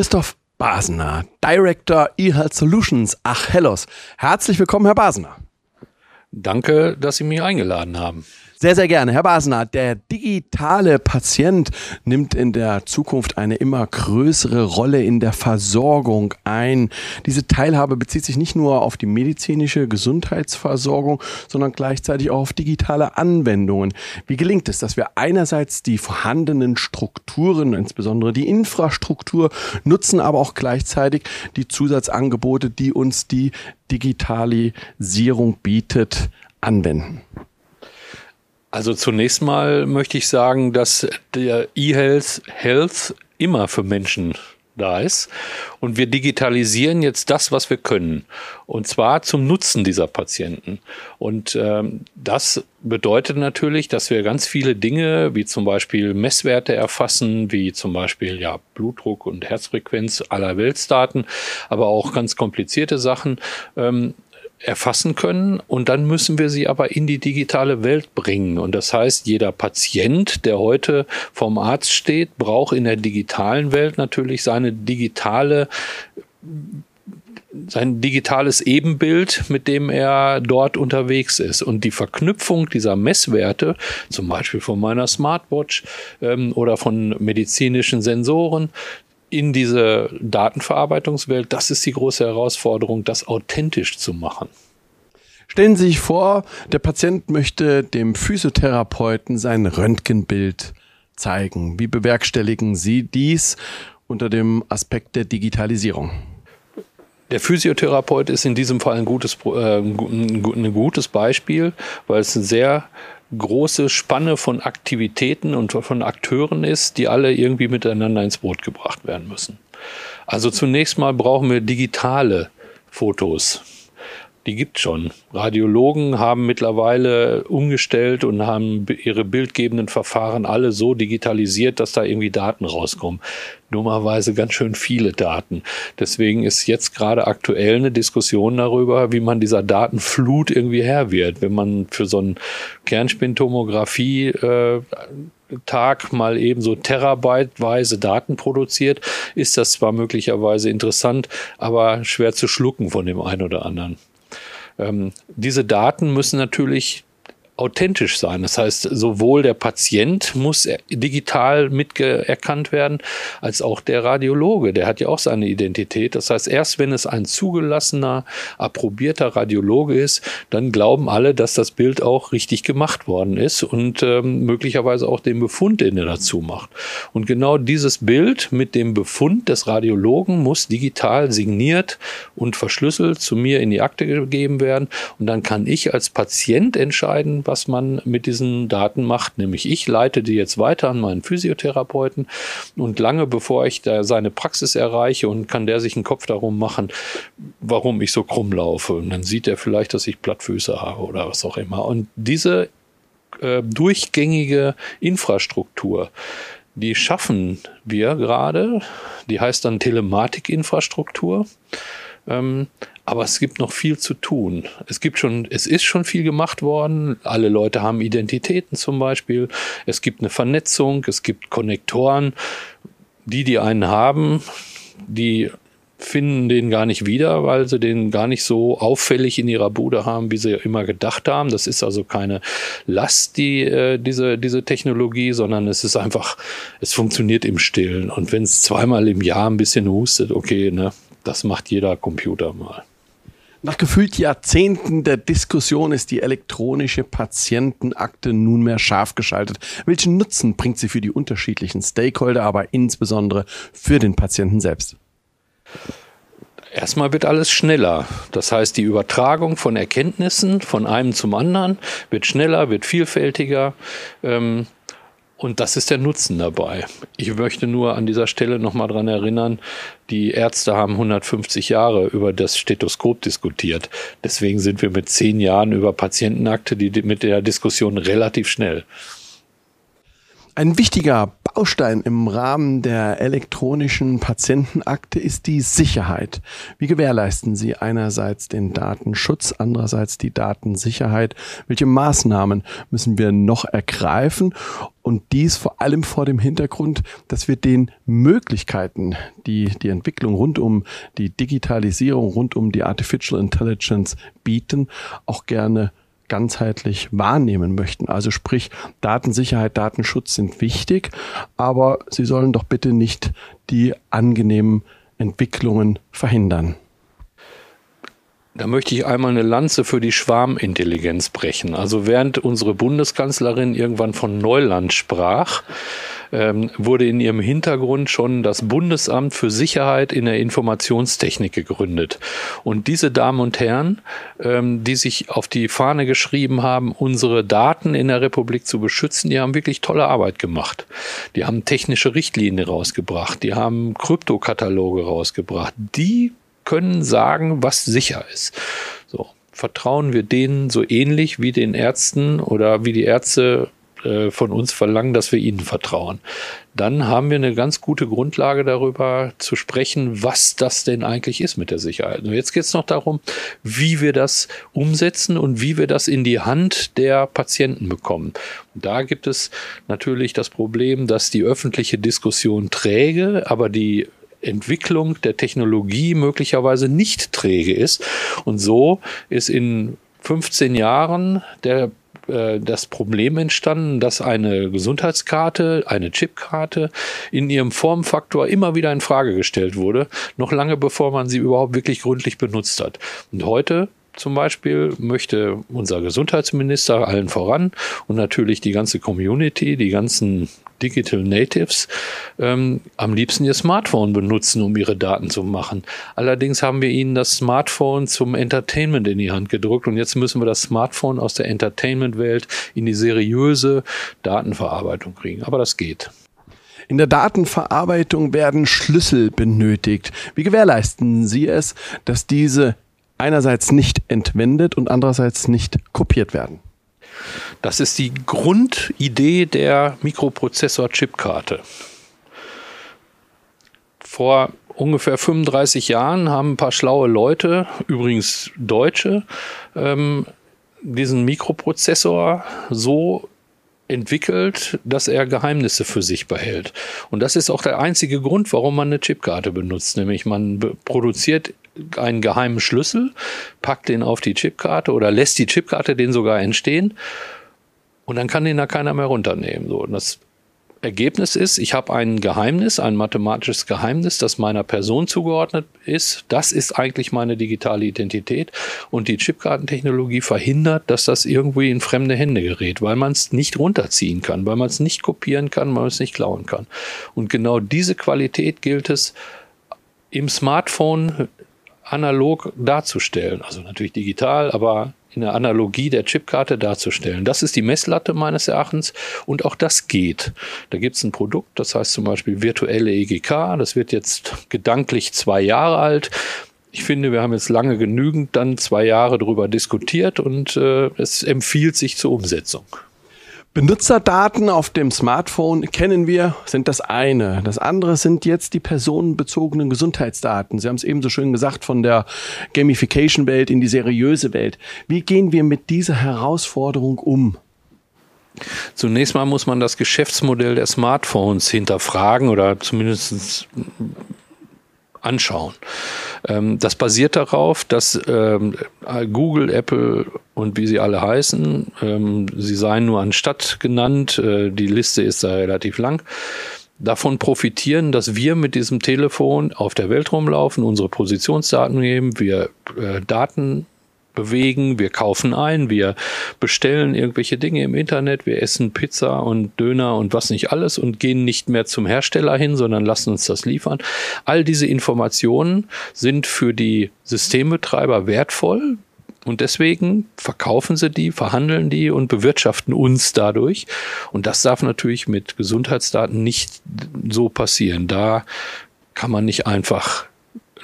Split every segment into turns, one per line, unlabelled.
Christoph Basener, Director eHealth Solutions, ach Hellos. Herzlich willkommen, Herr Basener.
Danke, dass Sie mich eingeladen haben.
Sehr, sehr gerne. Herr Basener, der digitale Patient nimmt in der Zukunft eine immer größere Rolle in der Versorgung ein. Diese Teilhabe bezieht sich nicht nur auf die medizinische Gesundheitsversorgung, sondern gleichzeitig auch auf digitale Anwendungen. Wie gelingt es, dass wir einerseits die vorhandenen Strukturen, insbesondere die Infrastruktur, nutzen, aber auch gleichzeitig die Zusatzangebote, die uns die Digitalisierung bietet, anwenden?
Also zunächst mal möchte ich sagen, dass der eHealth Health immer für Menschen da ist. Und wir digitalisieren jetzt das, was wir können. Und zwar zum Nutzen dieser Patienten. Und ähm, das bedeutet natürlich, dass wir ganz viele Dinge, wie zum Beispiel Messwerte erfassen, wie zum Beispiel ja, Blutdruck und Herzfrequenz aller Weltdaten, aber auch ganz komplizierte Sachen, ähm, erfassen können und dann müssen wir sie aber in die digitale Welt bringen. Und das heißt, jeder Patient, der heute vom Arzt steht, braucht in der digitalen Welt natürlich seine digitale sein digitales Ebenbild, mit dem er dort unterwegs ist. Und die Verknüpfung dieser Messwerte, zum Beispiel von meiner Smartwatch ähm, oder von medizinischen Sensoren, in diese Datenverarbeitungswelt, das ist die große Herausforderung, das authentisch zu machen.
Stellen Sie sich vor, der Patient möchte dem Physiotherapeuten sein Röntgenbild zeigen. Wie bewerkstelligen Sie dies unter dem Aspekt der Digitalisierung?
Der Physiotherapeut ist in diesem Fall ein gutes, äh, ein gutes Beispiel, weil es ein sehr große Spanne von Aktivitäten und von Akteuren ist, die alle irgendwie miteinander ins Boot gebracht werden müssen. Also zunächst mal brauchen wir digitale Fotos die gibt schon. Radiologen haben mittlerweile umgestellt und haben ihre bildgebenden Verfahren alle so digitalisiert, dass da irgendwie Daten rauskommen. Dummerweise ganz schön viele Daten. Deswegen ist jetzt gerade aktuell eine Diskussion darüber, wie man dieser Datenflut irgendwie Herr wird. Wenn man für so ein Kernspintomographie äh, Tag mal eben so terabyteweise Daten produziert, ist das zwar möglicherweise interessant, aber schwer zu schlucken von dem einen oder anderen. Ähm, diese Daten müssen natürlich authentisch sein. Das heißt, sowohl der Patient muss digital miterkannt werden, als auch der Radiologe. Der hat ja auch seine Identität. Das heißt, erst wenn es ein zugelassener, approbierter Radiologe ist, dann glauben alle, dass das Bild auch richtig gemacht worden ist und ähm, möglicherweise auch den Befund, den er dazu macht. Und genau dieses Bild mit dem Befund des Radiologen muss digital signiert und verschlüsselt zu mir in die Akte gegeben werden. Und dann kann ich als Patient entscheiden, was man mit diesen Daten macht. Nämlich ich leite die jetzt weiter an meinen Physiotherapeuten und lange bevor ich da seine Praxis erreiche und kann der sich einen Kopf darum machen, warum ich so krumm laufe. Und dann sieht er vielleicht, dass ich Plattfüße habe oder was auch immer. Und diese äh, durchgängige Infrastruktur, die schaffen wir gerade. Die heißt dann Telematikinfrastruktur. Ähm, aber es gibt noch viel zu tun. Es gibt schon, es ist schon viel gemacht worden. Alle Leute haben Identitäten zum Beispiel. Es gibt eine Vernetzung. Es gibt Konnektoren. Die, die einen haben, die finden den gar nicht wieder, weil sie den gar nicht so auffällig in ihrer Bude haben, wie sie immer gedacht haben. Das ist also keine Last, die, äh, diese, diese Technologie, sondern es ist einfach, es funktioniert im Stillen. Und wenn es zweimal im Jahr ein bisschen hustet, okay, ne, das macht jeder Computer mal.
Nach gefühlt Jahrzehnten der Diskussion ist die elektronische Patientenakte nunmehr scharf geschaltet. Welchen Nutzen bringt sie für die unterschiedlichen Stakeholder, aber insbesondere für den Patienten selbst?
Erstmal wird alles schneller. Das heißt, die Übertragung von Erkenntnissen von einem zum anderen wird schneller, wird vielfältiger. Ähm, und das ist der Nutzen dabei. Ich möchte nur an dieser Stelle nochmal dran erinnern, die Ärzte haben 150 Jahre über das Stethoskop diskutiert. Deswegen sind wir mit zehn Jahren über Patientenakte die, mit der Diskussion relativ schnell.
Ein wichtiger Baustein im Rahmen der elektronischen Patientenakte ist die Sicherheit. Wie gewährleisten Sie einerseits den Datenschutz, andererseits die Datensicherheit? Welche Maßnahmen müssen wir noch ergreifen? Und dies vor allem vor dem Hintergrund, dass wir den Möglichkeiten, die die Entwicklung rund um die Digitalisierung, rund um die Artificial Intelligence bieten, auch gerne ganzheitlich wahrnehmen möchten. Also sprich, Datensicherheit, Datenschutz sind wichtig, aber sie sollen doch bitte nicht die angenehmen Entwicklungen verhindern.
Da möchte ich einmal eine Lanze für die Schwarmintelligenz brechen. Also während unsere Bundeskanzlerin irgendwann von Neuland sprach, ähm, wurde in ihrem Hintergrund schon das Bundesamt für Sicherheit in der Informationstechnik gegründet. Und diese Damen und Herren, ähm, die sich auf die Fahne geschrieben haben, unsere Daten in der Republik zu beschützen, die haben wirklich tolle Arbeit gemacht. Die haben technische Richtlinien rausgebracht, die haben Kryptokataloge rausgebracht. Die können sagen, was sicher ist. So, vertrauen wir denen so ähnlich wie den Ärzten oder wie die Ärzte äh, von uns verlangen, dass wir ihnen vertrauen. Dann haben wir eine ganz gute Grundlage darüber zu sprechen, was das denn eigentlich ist mit der Sicherheit. Und jetzt geht es noch darum, wie wir das umsetzen und wie wir das in die Hand der Patienten bekommen. Und da gibt es natürlich das Problem, dass die öffentliche Diskussion träge, aber die Entwicklung der Technologie möglicherweise nicht träge ist. Und so ist in 15 Jahren der äh, das Problem entstanden, dass eine Gesundheitskarte, eine Chipkarte in ihrem Formfaktor immer wieder in Frage gestellt wurde, noch lange bevor man sie überhaupt wirklich gründlich benutzt hat. Und heute zum Beispiel möchte unser Gesundheitsminister allen voran und natürlich die ganze Community, die ganzen Digital Natives ähm, am liebsten ihr Smartphone benutzen, um ihre Daten zu machen. Allerdings haben wir ihnen das Smartphone zum Entertainment in die Hand gedrückt und jetzt müssen wir das Smartphone aus der Entertainment-Welt in die seriöse Datenverarbeitung kriegen. Aber das geht.
In der Datenverarbeitung werden Schlüssel benötigt. Wie gewährleisten Sie es, dass diese einerseits nicht entwendet und andererseits nicht kopiert werden?
Das ist die Grundidee der Mikroprozessor-Chipkarte. Vor ungefähr 35 Jahren haben ein paar schlaue Leute, übrigens Deutsche, ähm, diesen Mikroprozessor so entwickelt, dass er Geheimnisse für sich behält. Und das ist auch der einzige Grund, warum man eine Chipkarte benutzt. Nämlich man produziert einen geheimen Schlüssel, packt den auf die Chipkarte oder lässt die Chipkarte den sogar entstehen und dann kann den da keiner mehr runternehmen. So, und das Ergebnis ist, ich habe ein Geheimnis, ein mathematisches Geheimnis, das meiner Person zugeordnet ist. Das ist eigentlich meine digitale Identität. Und die Chipkartentechnologie verhindert, dass das irgendwie in fremde Hände gerät, weil man es nicht runterziehen kann, weil man es nicht kopieren kann, weil man es nicht klauen kann. Und genau diese Qualität gilt es im Smartphone analog darzustellen. Also natürlich digital, aber in der Analogie der Chipkarte darzustellen. Das ist die Messlatte meines Erachtens und auch das geht. Da gibt es ein Produkt, das heißt zum Beispiel virtuelle EGK, das wird jetzt gedanklich zwei Jahre alt. Ich finde, wir haben jetzt lange genügend dann zwei Jahre darüber diskutiert und äh, es empfiehlt sich zur Umsetzung.
Benutzerdaten auf dem Smartphone kennen wir, sind das eine. Das andere sind jetzt die personenbezogenen Gesundheitsdaten. Sie haben es eben so schön gesagt, von der Gamification-Welt in die seriöse Welt. Wie gehen wir mit dieser Herausforderung um?
Zunächst mal muss man das Geschäftsmodell der Smartphones hinterfragen oder zumindest anschauen. Ähm, das basiert darauf, dass ähm, Google, Apple und wie sie alle heißen, ähm, sie seien nur anstatt genannt, äh, die Liste ist da relativ lang, davon profitieren, dass wir mit diesem Telefon auf der Welt rumlaufen, unsere Positionsdaten geben, wir äh, Daten bewegen, wir kaufen ein, wir bestellen irgendwelche Dinge im Internet, wir essen Pizza und Döner und was nicht alles und gehen nicht mehr zum Hersteller hin, sondern lassen uns das liefern. All diese Informationen sind für die Systembetreiber wertvoll. Und deswegen verkaufen sie die, verhandeln die und bewirtschaften uns dadurch. Und das darf natürlich mit Gesundheitsdaten nicht so passieren. Da kann man nicht einfach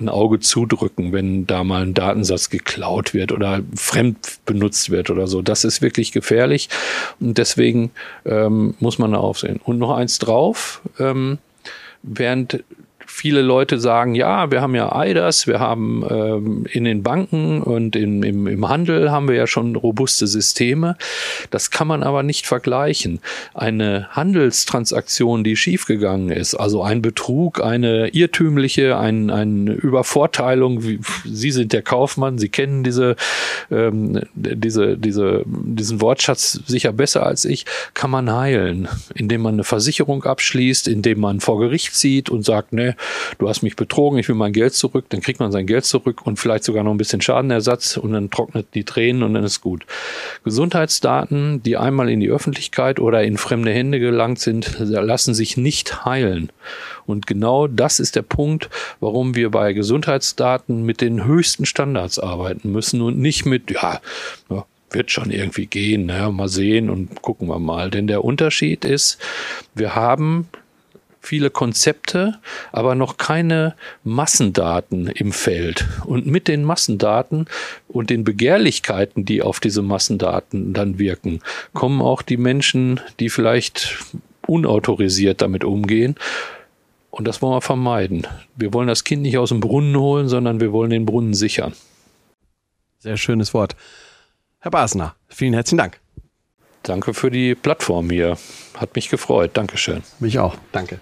ein Auge zudrücken, wenn da mal ein Datensatz geklaut wird oder fremd benutzt wird oder so. Das ist wirklich gefährlich und deswegen ähm, muss man da aufsehen. Und noch eins drauf, ähm, während viele Leute sagen, ja, wir haben ja EIDAS, wir haben ähm, in den Banken und in, im, im Handel haben wir ja schon robuste Systeme. Das kann man aber nicht vergleichen. Eine Handelstransaktion, die schiefgegangen ist, also ein Betrug, eine irrtümliche, ein, eine Übervorteilung, wie, Sie sind der Kaufmann, Sie kennen diese, ähm, diese, diese, diesen Wortschatz sicher besser als ich, kann man heilen, indem man eine Versicherung abschließt, indem man vor Gericht zieht und sagt, ne, du hast mich betrogen, ich will mein Geld zurück, dann kriegt man sein Geld zurück und vielleicht sogar noch ein bisschen Schadenersatz und dann trocknet die Tränen und dann ist gut. Gesundheitsdaten, die einmal in die Öffentlichkeit oder in fremde Hände gelangt sind, lassen sich nicht heilen. Und genau das ist der Punkt, warum wir bei Gesundheitsdaten mit den höchsten Standards arbeiten müssen und nicht mit, ja, wird schon irgendwie gehen, ne? mal sehen und gucken wir mal. Denn der Unterschied ist, wir haben viele Konzepte, aber noch keine Massendaten im Feld. Und mit den Massendaten und den Begehrlichkeiten, die auf diese Massendaten dann wirken, kommen auch die Menschen, die vielleicht unautorisiert damit umgehen. Und das wollen wir vermeiden. Wir wollen das Kind nicht aus dem Brunnen holen, sondern wir wollen den Brunnen sichern.
Sehr schönes Wort. Herr Basner, vielen herzlichen Dank.
Danke für die Plattform hier. Hat mich gefreut. Dankeschön.
Mich auch. Danke.